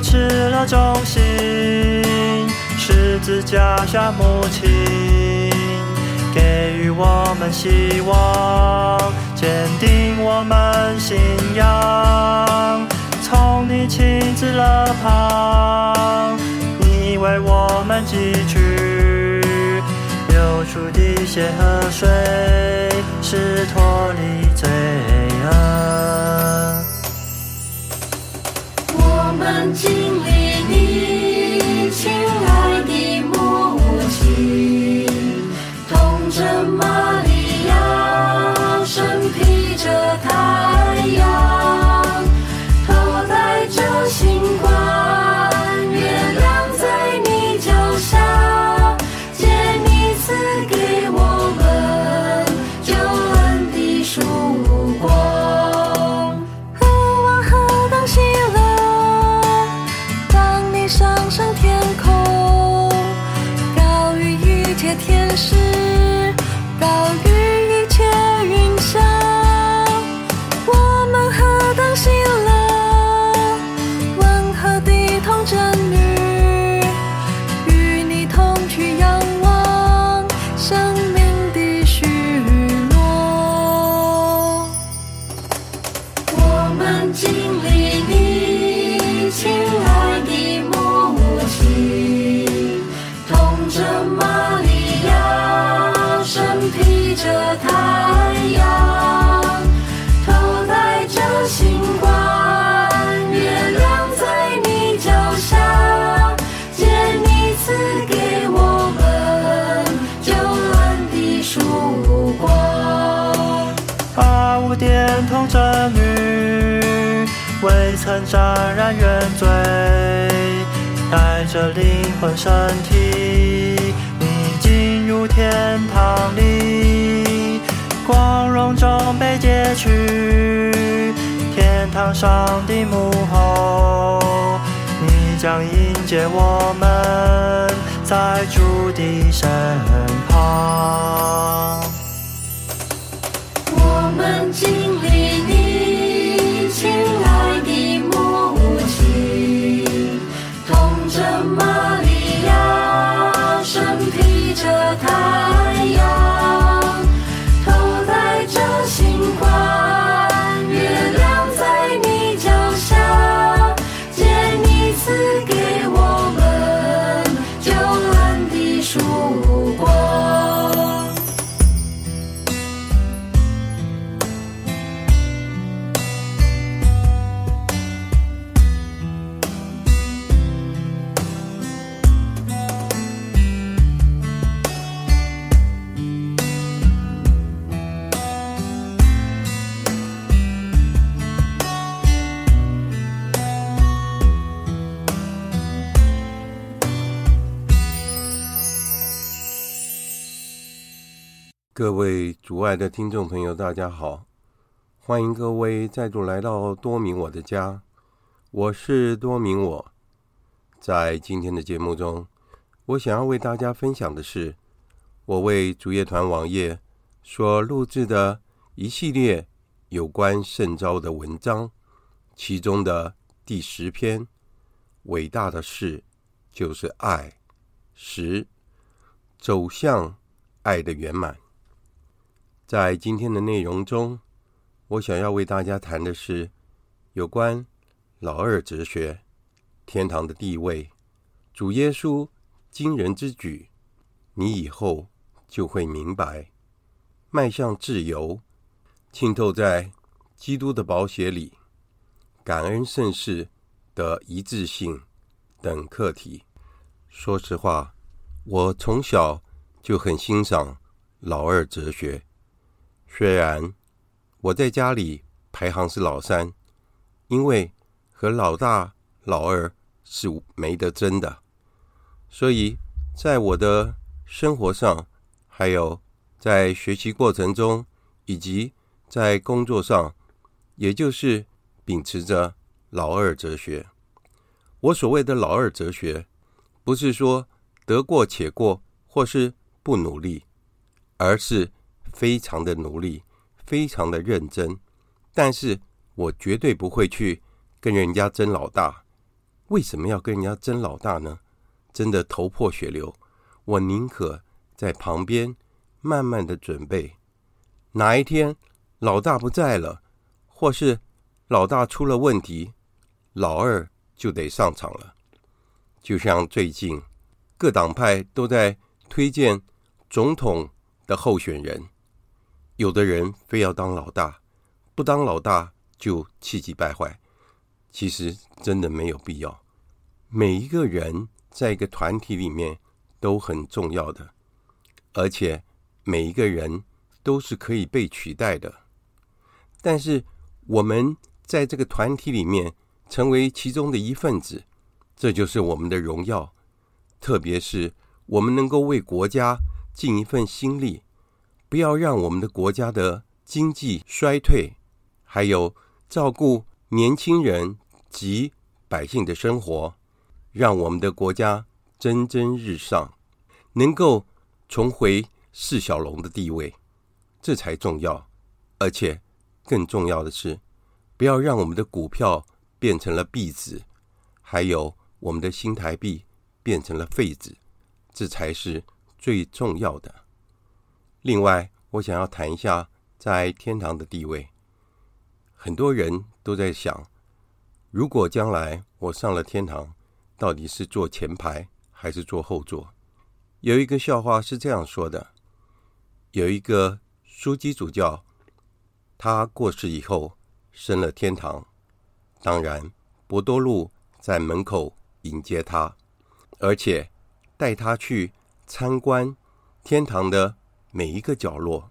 你保持了忠心，十字架下母亲，给予我们希望，坚定我们信仰。从你亲自勒旁，你为我们汲取流出的血和水，是脱离罪恶。心里你亲爱的母亲，童贞玛利亚身披着切换身体，你进入天堂里，光荣中被截取，天堂上的幕后，你将迎接我们在主的身旁。各位主爱的听众朋友，大家好！欢迎各位再度来到多明我的家，我是多明我。在今天的节目中，我想要为大家分享的是，我为主业团网页所录制的一系列有关圣召的文章，其中的第十篇“伟大的事就是爱”，十走向爱的圆满。在今天的内容中，我想要为大家谈的是有关老二哲学、天堂的地位、主耶稣惊人之举，你以后就会明白，迈向自由，浸透在基督的宝血里，感恩圣事的一致性等课题。说实话，我从小就很欣赏老二哲学。虽然我在家里排行是老三，因为和老大、老二是没得争的，所以在我的生活上，还有在学习过程中，以及在工作上，也就是秉持着老二哲学。我所谓的老二哲学，不是说得过且过，或是不努力，而是非常的努力，非常的认真。但是我绝对不会去跟人家争老大。为什么要跟人家争老大呢？真的头破血流。我宁可在旁边慢慢的准备，哪一天老大不在了，或是老大出了问题，老二。就得上场了，就像最近各党派都在推荐总统的候选人，有的人非要当老大，不当老大就气急败坏。其实真的没有必要，每一个人在一个团体里面都很重要的，而且每一个人都是可以被取代的。但是我们在这个团体里面。成为其中的一份子，这就是我们的荣耀。特别是我们能够为国家尽一份心力，不要让我们的国家的经济衰退，还有照顾年轻人及百姓的生活，让我们的国家蒸蒸日上，能够重回四小龙的地位，这才重要。而且更重要的是，不要让我们的股票。变成了币子，还有我们的新台币变成了废纸，这才是最重要的。另外，我想要谈一下在天堂的地位。很多人都在想，如果将来我上了天堂，到底是坐前排还是坐后座？有一个笑话是这样说的：有一个枢机主教，他过世以后升了天堂。当然，博多禄在门口迎接他，而且带他去参观天堂的每一个角落。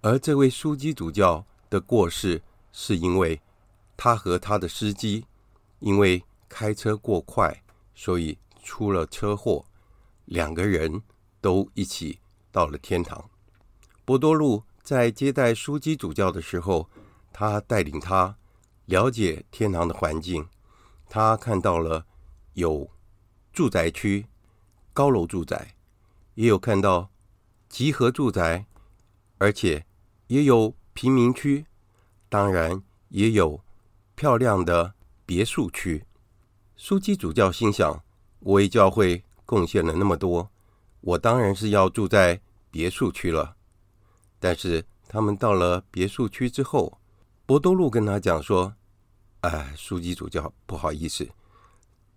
而这位枢机主教的过世，是因为他和他的司机因为开车过快，所以出了车祸，两个人都一起到了天堂。伯多禄在接待枢机主教的时候，他带领他。了解天堂的环境，他看到了有住宅区、高楼住宅，也有看到集合住宅，而且也有贫民区，当然也有漂亮的别墅区。枢机主教心想：我为教会贡献了那么多，我当然是要住在别墅区了。但是他们到了别墅区之后，博多禄跟他讲说：“哎，枢机主教，不好意思，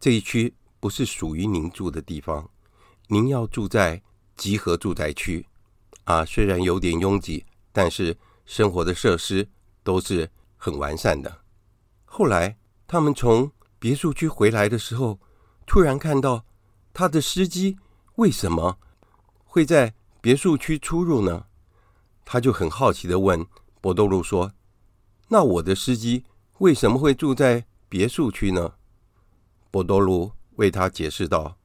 这一区不是属于您住的地方，您要住在集合住宅区。啊，虽然有点拥挤，但是生活的设施都是很完善的。”后来他们从别墅区回来的时候，突然看到他的司机为什么会在别墅区出入呢？他就很好奇地问博多禄说。那我的司机为什么会住在别墅区呢？博多禄为他解释道：“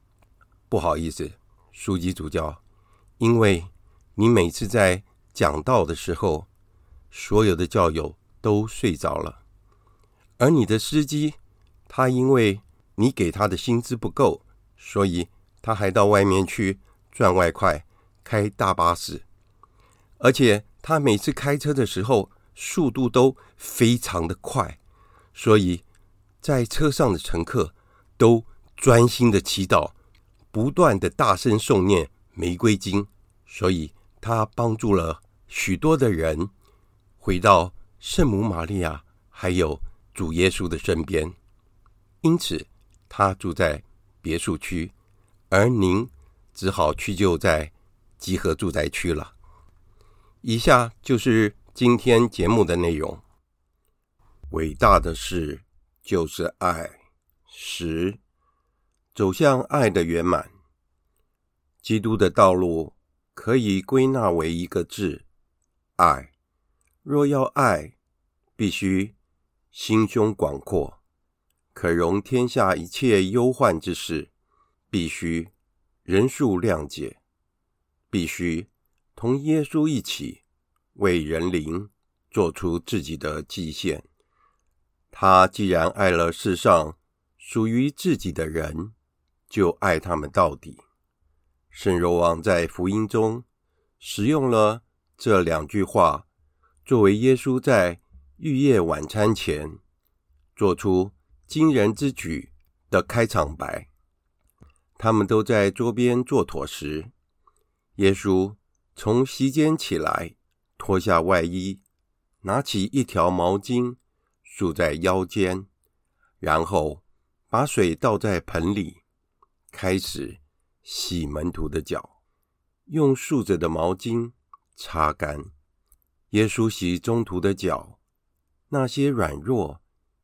不好意思，枢机主教，因为你每次在讲道的时候，所有的教友都睡着了，而你的司机他因为你给他的薪资不够，所以他还到外面去赚外快，开大巴士，而且他每次开车的时候。”速度都非常的快，所以在车上的乘客都专心的祈祷，不断的大声诵念玫瑰经，所以他帮助了许多的人回到圣母玛利亚还有主耶稣的身边。因此，他住在别墅区，而您只好屈就在集合住宅区了。以下就是。今天节目的内容，伟大的事就是爱。十，走向爱的圆满。基督的道路可以归纳为一个字：爱。若要爱，必须心胸广阔，可容天下一切忧患之事；必须仁恕谅解，必须同耶稣一起为人灵做出自己的祭献。他既然爱了世上属于自己的人，就爱他们到底。圣若望在福音中使用了这两句话。作为耶稣在逾夜晚餐前做出惊人之举的开场白，他们都在桌边坐妥时，耶稣从席间起来，脱下外衣，拿起一条毛巾束在腰间，然后把水倒在盆里，开始洗门徒的脚，用竖着的毛巾擦干。耶稣洗宗徒的脚，那些软弱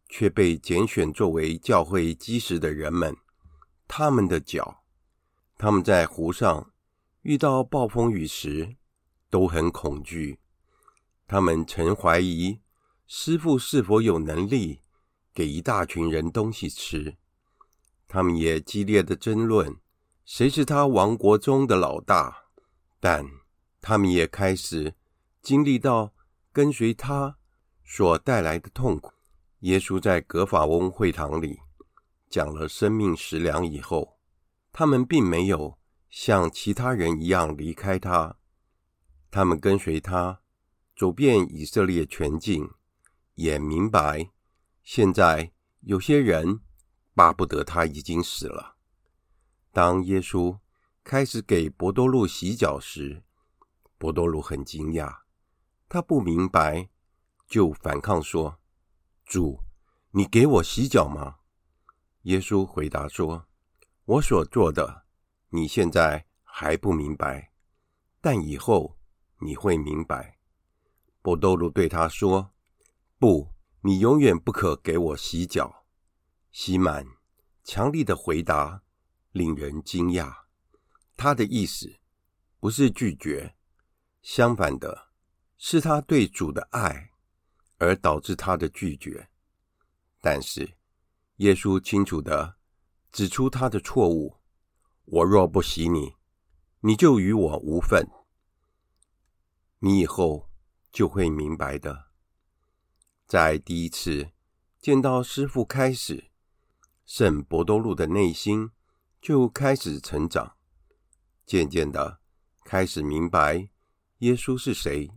却被拣选作为教会基石的人们，他们的脚，他们在湖上遇到暴风雨时都很恐惧，他们曾怀疑师傅是否有能力给一大群人东西吃，他们也激烈的争论谁是他王国中的老大，但他们也开始。经历到跟随他所带来的痛苦，耶稣在葛法翁会堂里讲了生命食粮以后，他们并没有像其他人一样离开他，他们跟随他走遍以色列全境，也明白现在有些人巴不得他已经死了。当耶稣开始给伯多禄洗脚时，伯多禄很惊讶。他不明白，就反抗说：“主，你给我洗脚吗？”耶稣回答说：“我所做的，你现在还不明白，但以后你会明白。”伯多禄对他说：“不，你永远不可给我洗脚。”西满强力的回答令人惊讶，他的意思不是拒绝，相反的。是他对主的爱而导致他的拒绝，但是耶稣清楚地指出他的错误：我若不洗你，你就与我无分。你以后就会明白的。在第一次见到师傅开始，圣伯多禄的内心就开始成长，渐渐的开始明白耶稣是谁。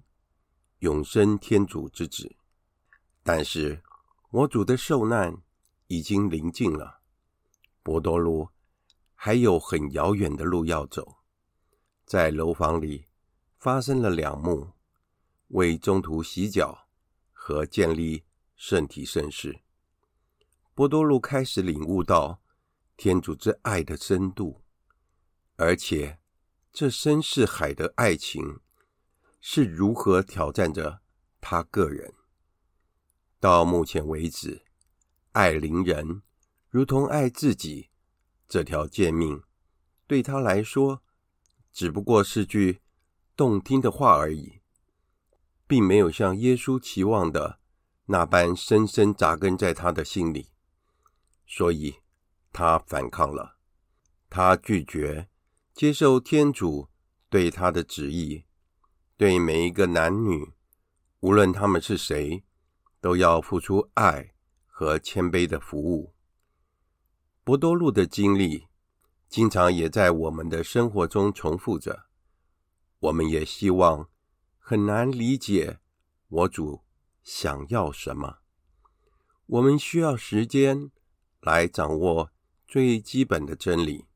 永生天主之子，但是我主的受难已经临近了，伯多禄还有很遥远的路要走。在楼房里发生了两幕：为中途洗脚和建立圣体圣事。波多禄开始领悟到天主之爱的深度，而且这深似海的爱情。是如何挑战着他个人？到目前为止，爱邻人如同爱自己这条诫命，对他来说只不过是句动听的话而已，并没有像耶稣期望的那般深深扎根在他的心里。所以，他反抗了，他拒绝接受天主对他的旨意。对每一个男女，无论他们是谁，都要付出爱和谦卑的服务。博多禄的经历，经常也在我们的生活中重复着。我们也希望很难理解我主想要什么。我们需要时间来掌握最基本的真理。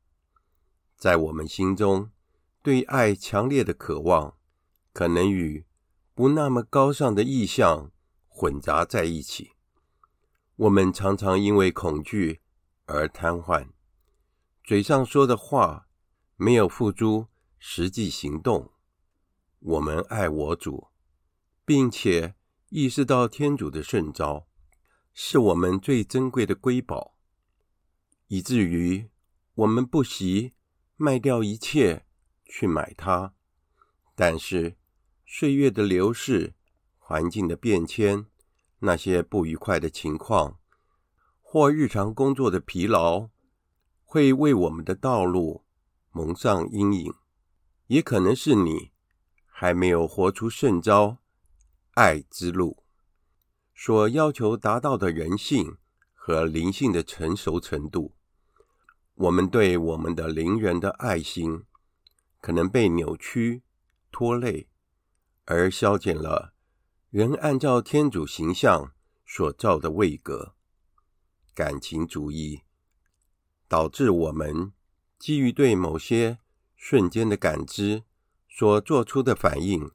在我们心中，对爱强烈的渴望。可能与不那么高尚的意向混杂在一起。我们常常因为恐惧而瘫痪，嘴上说的话没有付诸实际行动。我们爱我主，并且意识到天主的圣召是我们最珍贵的瑰宝，以至于我们不惜卖掉一切去买它。但是，岁月的流逝环境的变迁、那些不愉快的情况，或日常工作的疲劳，会为我们的道路蒙上阴影。也可能是你还没有活出圣招爱之路所要求达到的人性和灵性的成熟程度。我们对我们的邻人的爱心可能被扭曲、拖累，而消减了人按照天主形象所造的位格。感情主义导致我们基于对某些瞬间的感知所做出的反应，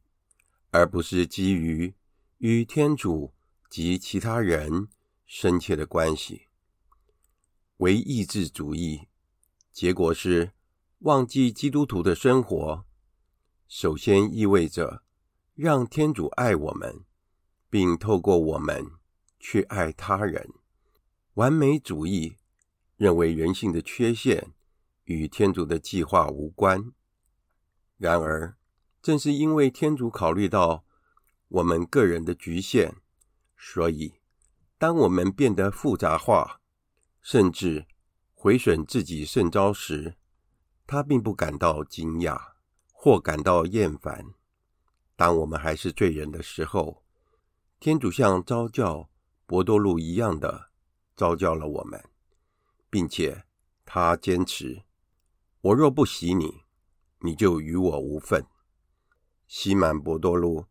而不是基于与天主及其他人深切的关系。唯意志主义。结果是忘记基督徒的生活，首先意味着让天主爱我们，并透过我们去爱他人。完美主义认为人性的缺陷与天主的计划无关。然而，正是因为天主考虑到我们个人的局限，所以当我们变得复杂化，甚至毁损自己圣召时，他并不感到惊讶或感到厌烦。当我们还是罪人的时候，天主像召叫伯多禄一样的召叫了我们，并且他坚持：我若不洗你，你就与我无分。西满伯多禄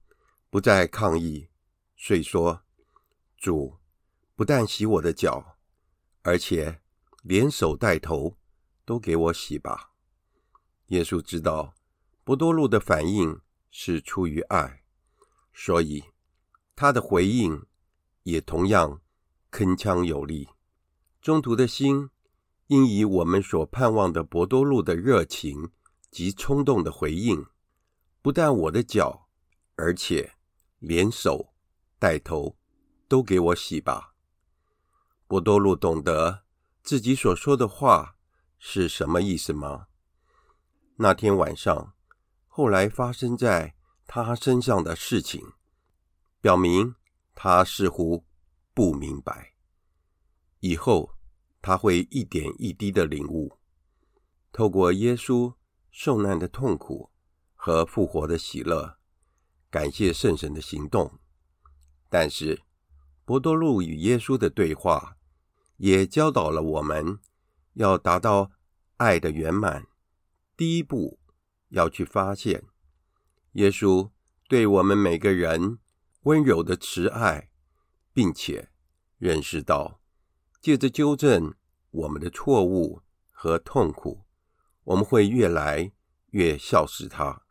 不再抗议，遂说：主不但洗我的脚，而且。连手带头都给我洗吧。耶稣知道伯多禄的反应是出于爱，所以他的回应也同样铿锵有力。中途的心应以我们所盼望的伯多禄的热情及冲动的回应，不但我的脚，而且连手带头都给我洗吧。伯多禄懂得。自己所说的话是什么意思吗？那天晚上，后来发生在他身上的事情，表明他似乎不明白。以后他会一点一滴的领悟，透过耶稣受难的痛苦和复活的喜乐，感谢圣神的行动。但是，伯多禄与耶稣的对话。也教导了我们，要达到爱的圆满，第一步要去发现耶稣对我们每个人温柔的慈爱，并且认识到，借着纠正我们的错误和痛苦，我们会越来越孝顺他。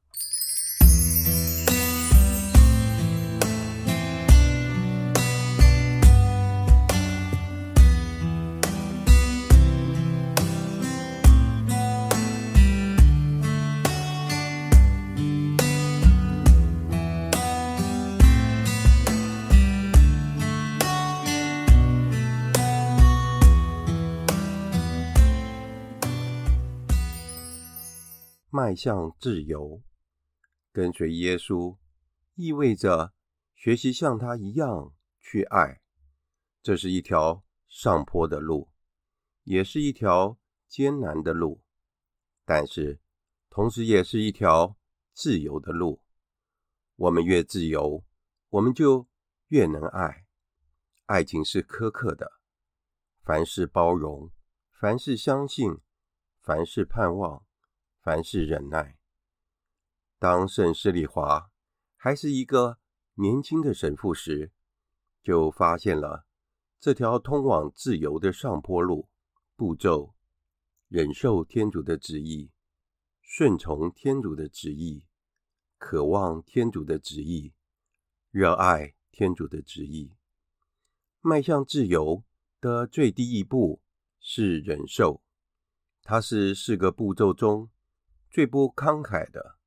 迈向自由，跟随耶稣，意味着学习像他一样去爱。这是一条上坡的路，也是一条艰难的路，但是同时也是一条自由的路。我们越自由，我们就越能爱。爱情是苛刻的，凡事包容，凡事相信，凡事盼望。凡事忍耐。当圣施礼华还是一个年轻的神父时，就发现了这条通往自由的上坡路步骤：忍受天主的旨意，顺从天主的旨意，渴望天主的旨意，热爱天主的旨意。迈向自由的最低一步是忍受，它是四个步骤中。最不慷慨的，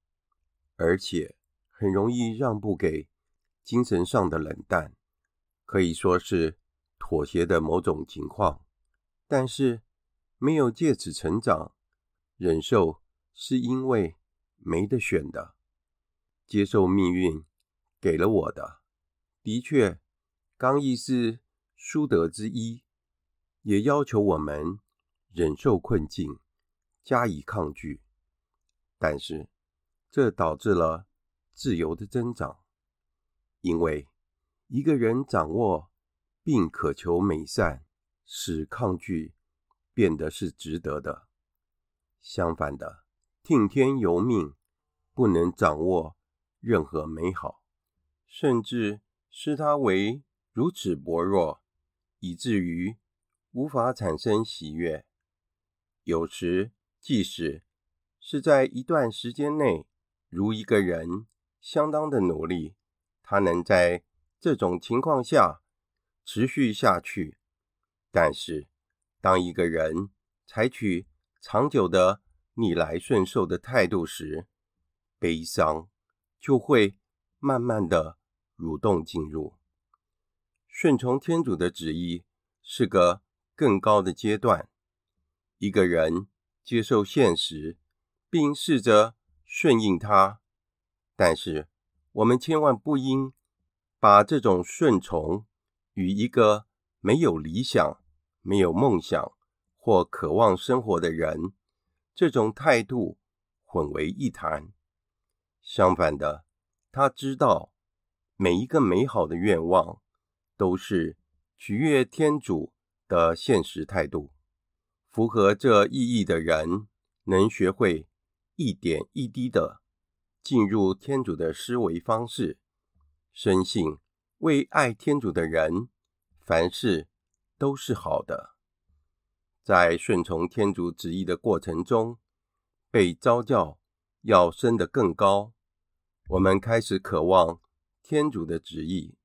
而且很容易让步给精神上的冷淡，可以说是妥协的某种情况。但是没有借此成长，忍受是因为没得选的，接受命运给了我的，的确，刚毅是苏德之一，也要求我们忍受困境，加以抗拒。但是，这导致了自由的增长，因为一个人掌握并渴求美善，使抗拒变得是值得的。相反的，听天由命，不能掌握任何美好，甚至视它为如此薄弱，以至于无法产生喜悦。有时，即使是在一段时间内，如一个人相当的努力，他能在这种情况下持续下去。但是，当一个人采取长久的逆来顺受的态度时，悲伤就会慢慢的蠕动进入。顺从天主的旨意是个更高的阶段。一个人接受现实。并试着顺应它，但是我们千万不应把这种顺从与一个没有理想、没有梦想或渴望生活的人这种态度混为一谈。相反的，他知道每一个美好的愿望都是取悦天主的现实态度。符合这意义的人能学会。一点一滴的进入天主的思维方式，深信为爱天主的人，凡事都是好的。在顺从天主旨意的过程中，被召叫要升得更高。我们开始渴望天主的旨意。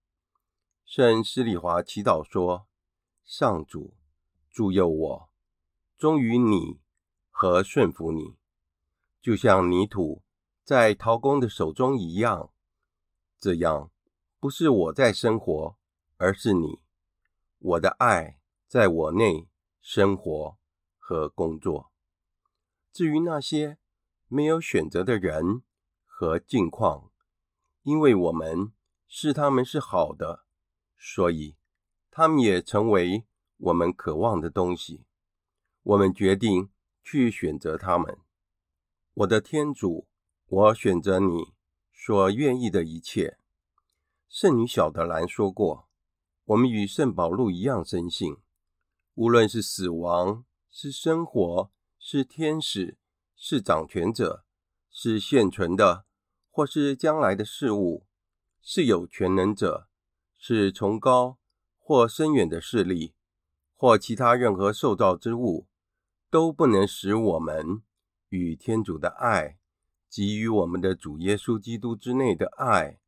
圣施礼华祈祷说：“上主，助佑我，忠于你和顺服你。”就像泥土在陶工的手中一样，这样不是我在生活，而是你，我的爱在我内生活和工作。至于那些没有选择的人和境况，因为我们视他们是好的，所以他们也成为我们渴望的东西。我们决定去选择他们。我的天主，我选择你所愿意的一切。圣女小德兰说过：“我们与圣保禄一样深信，无论是死亡、是生活、是天使、是掌权者、是现存的或是将来的事物，是有权能者，是崇高或深远的势力，或其他任何受造之物，都不能使我们。”与天主的爱及与我们的主耶稣基督之内的爱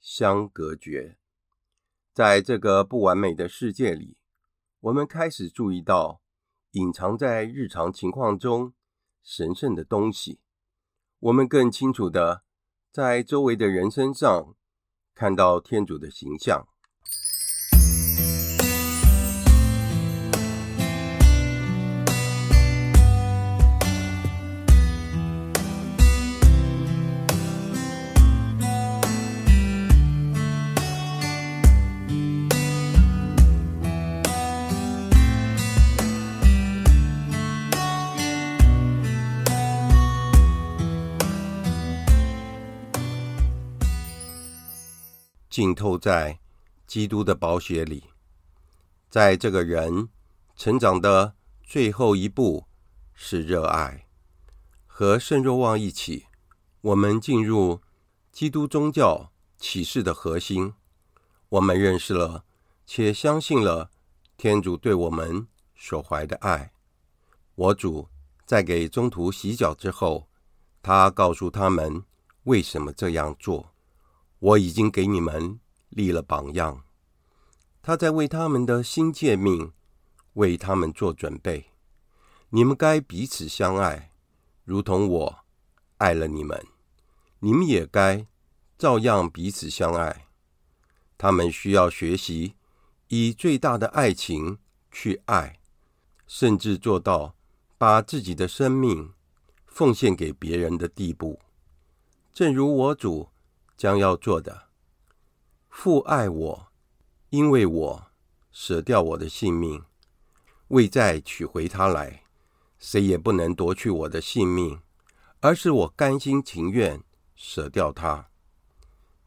相隔绝。在这个不完美的世界里，我们开始注意到隐藏在日常情况中神圣的东西。我们更清楚地在周围的人身上看到天主的形象。浸透在基督的宝血里，在这个人成长的最后一步是热爱。和圣若望一起，我们进入基督宗教启示的核心。我们认识了且相信了天主对我们所怀的爱。我主在给中途洗脚之后，他告诉他们为什么这样做。我已经给你们立了榜样，他在为他们的新诫命为他们做准备。你们该彼此相爱，如同我爱了你们，你们也该照样彼此相爱。他们需要学习以最大的爱情去爱，甚至做到把自己的生命奉献给别人的地步，正如我主。将要做的，父爱我，因为我舍掉我的性命，为再取回他来，谁也不能夺去我的性命，而是我甘心情愿舍掉他。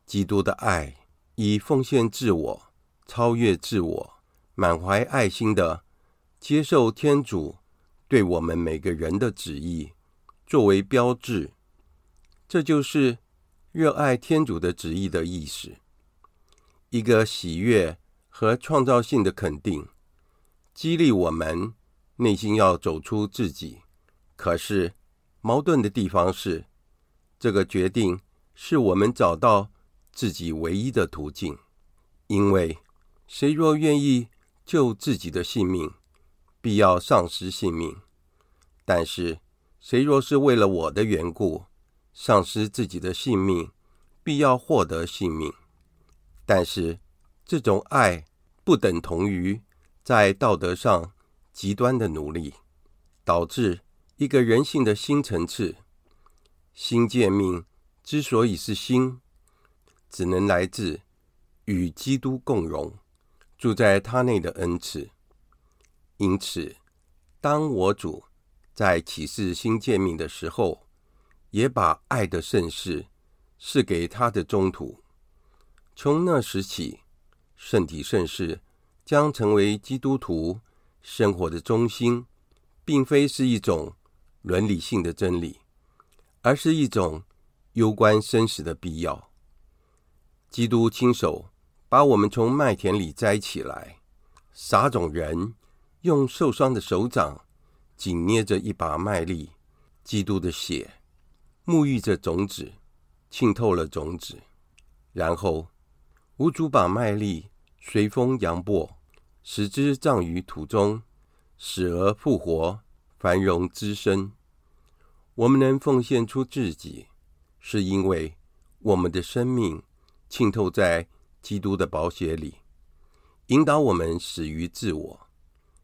基督的爱以奉献自我、超越自我、满怀爱心的接受天主对我们每个人的旨意作为标志，这就是热爱天主的旨意的意思。一个喜悦和创造性的肯定，激励我们内心要走出自己。可是矛盾的地方是，这个决定是我们找到自己唯一的途径，因为谁若愿意救自己的性命，必要丧失性命；但是谁若是为了我的缘故，丧失自己的性命，必要获得性命。但是这种爱不等同于在道德上极端的努力，导致一个人性的新层次。新诫命之所以是新。只能来自与基督共荣，住在他内的恩赐。因此，当我主在启示新诫命的时候，也把爱的圣事赐给他的宗徒。从那时起，圣体圣事将成为基督徒生活的中心，并非是一种伦理性的真理，而是一种攸关生死的必要。基督亲手把我们从麦田里摘起来，撒种人用受伤的手掌紧捏着一把麦粒，基督的血沐浴着种子，浸透了种子，然后无主把麦粒随风扬播，使之葬于土中，死而复活，繁荣滋生。我们能奉献出自己，是因为我们的生命。浸透在基督的宝血里，引导我们死于自我，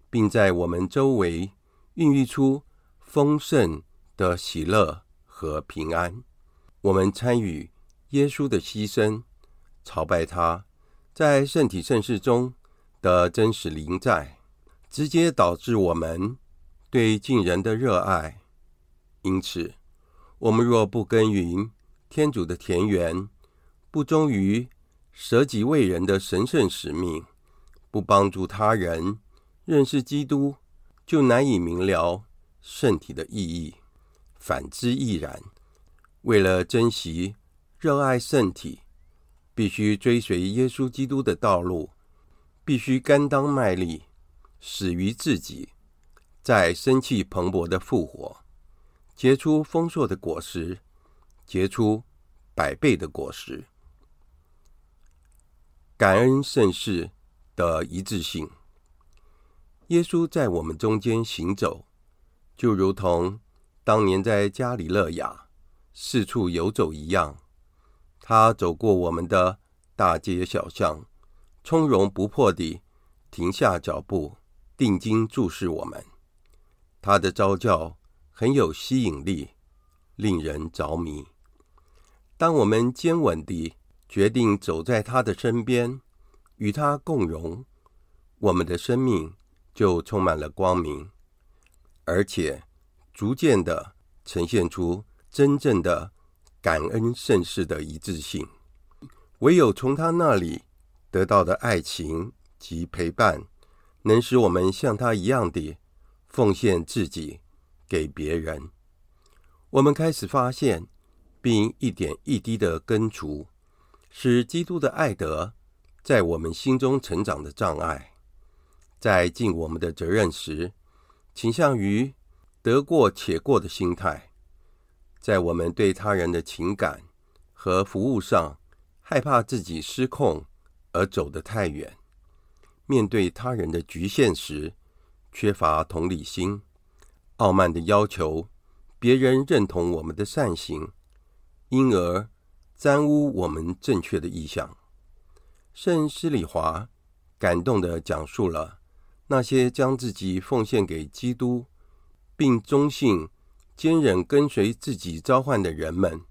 并在我们周围孕育出丰盛的喜乐和平安。我们参与耶稣的牺牲，朝拜他，在圣体圣事中的真实临在，直接导致我们对近人的热爱。因此，我们若不耕耘天主的田园，不忠于舍己为人的神圣使命，不帮助他人认识基督，就难以明了圣体的意义。反之亦然。为了珍惜、热爱圣体，必须追随耶稣基督的道路，必须甘当卖力，死于自己，在生气蓬勃的复活，结出丰硕的果实，结出百倍的果实。感恩圣事的一致性。耶稣在我们中间行走，就如同当年在加里勒亚四处游走一样。他走过我们的大街小巷，从容不迫地停下脚步，定睛注视我们。他的招教很有吸引力，令人着迷。当我们坚稳地决定走在他的身边，与他共荣，我们的生命就充满了光明，而且逐渐地呈现出真正的感恩圣事的一致性。唯有从他那里得到的爱情及陪伴，能使我们像他一样地奉献自己给别人。我们开始发现，并一点一滴地根除。使基督的爱德在我们心中成长的障碍，在尽我们的责任时，倾向于得过且过的心态；在我们对他人的情感和服务上，害怕自己失控而走得太远；面对他人的局限时，缺乏同理心，傲慢地要求别人认同我们的善行，因而。沾污我们正确的意向。圣施里华感动地讲述了那些将自己奉献给基督，并忠信、坚忍跟随自己召唤的人们，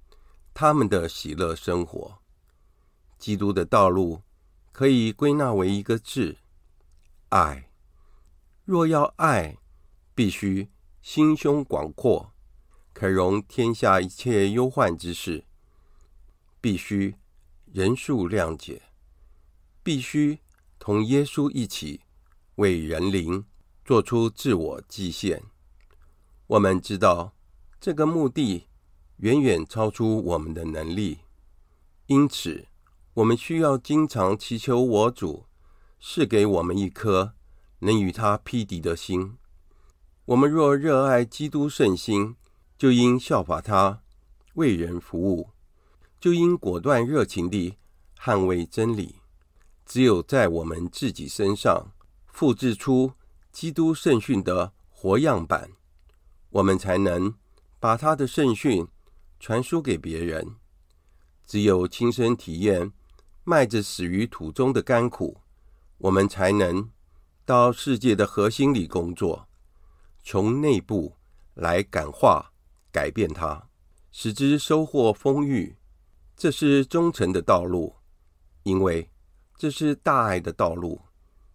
他们的喜乐生活。基督的道路可以归纳为一个字：爱。若要爱，必须心胸广阔，可容天下一切忧患之事；必须仁恕谅解；必须同耶稣一起为人灵做出自我祭献。我们知道这个目的远远超出我们的能力，因此我们需要经常祈求我主赐给我们一颗能与他匹敌的心。我们若热爱基督圣心，就应效法他，为人服务，就应果断热情地捍卫真理。只有在我们自己身上复制出基督圣训的活样板。我们才能把他的圣训传输给别人。只有亲身体验麦子死于土中的甘苦，我们才能到世界的核心里工作，从内部来感化、改变它，使之收获丰裕。这是忠诚的道路，因为这是大爱的道路，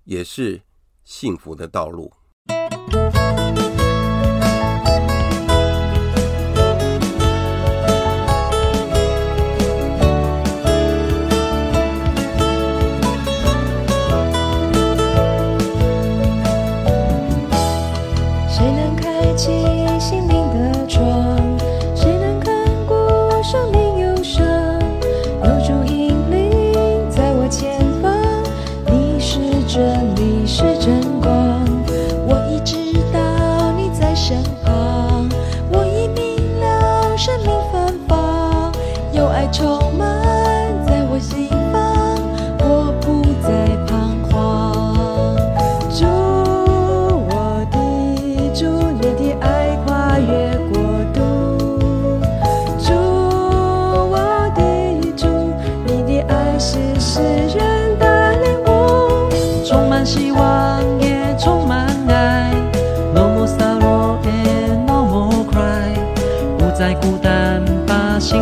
也是幸福的道路。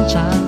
不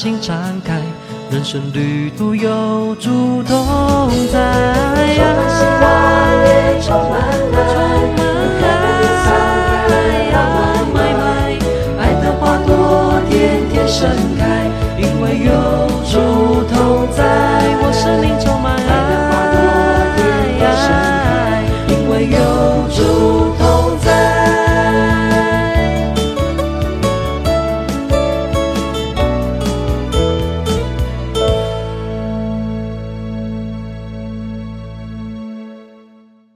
心敞开，人生旅途有